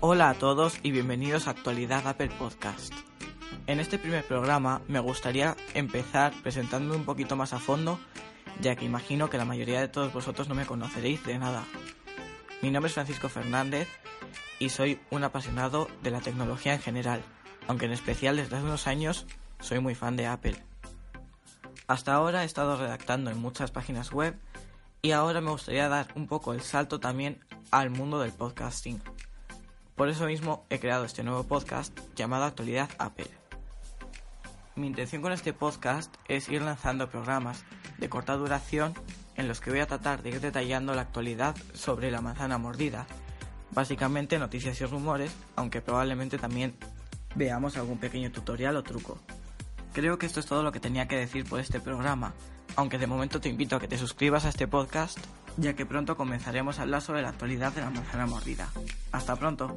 Hola a todos y bienvenidos a Actualidad Apple Podcast. En este primer programa me gustaría empezar presentándome un poquito más a fondo, ya que imagino que la mayoría de todos vosotros no me conoceréis de nada. Mi nombre es Francisco Fernández y soy un apasionado de la tecnología en general, aunque en especial desde hace unos años soy muy fan de Apple. Hasta ahora he estado redactando en muchas páginas web y ahora me gustaría dar un poco el salto también al mundo del podcasting. Por eso mismo he creado este nuevo podcast llamado Actualidad Apple. Mi intención con este podcast es ir lanzando programas de corta duración en los que voy a tratar de ir detallando la actualidad sobre la manzana mordida. Básicamente noticias y rumores, aunque probablemente también veamos algún pequeño tutorial o truco. Creo que esto es todo lo que tenía que decir por este programa, aunque de momento te invito a que te suscribas a este podcast, ya que pronto comenzaremos a hablar sobre la actualidad de la manzana mordida. Hasta pronto.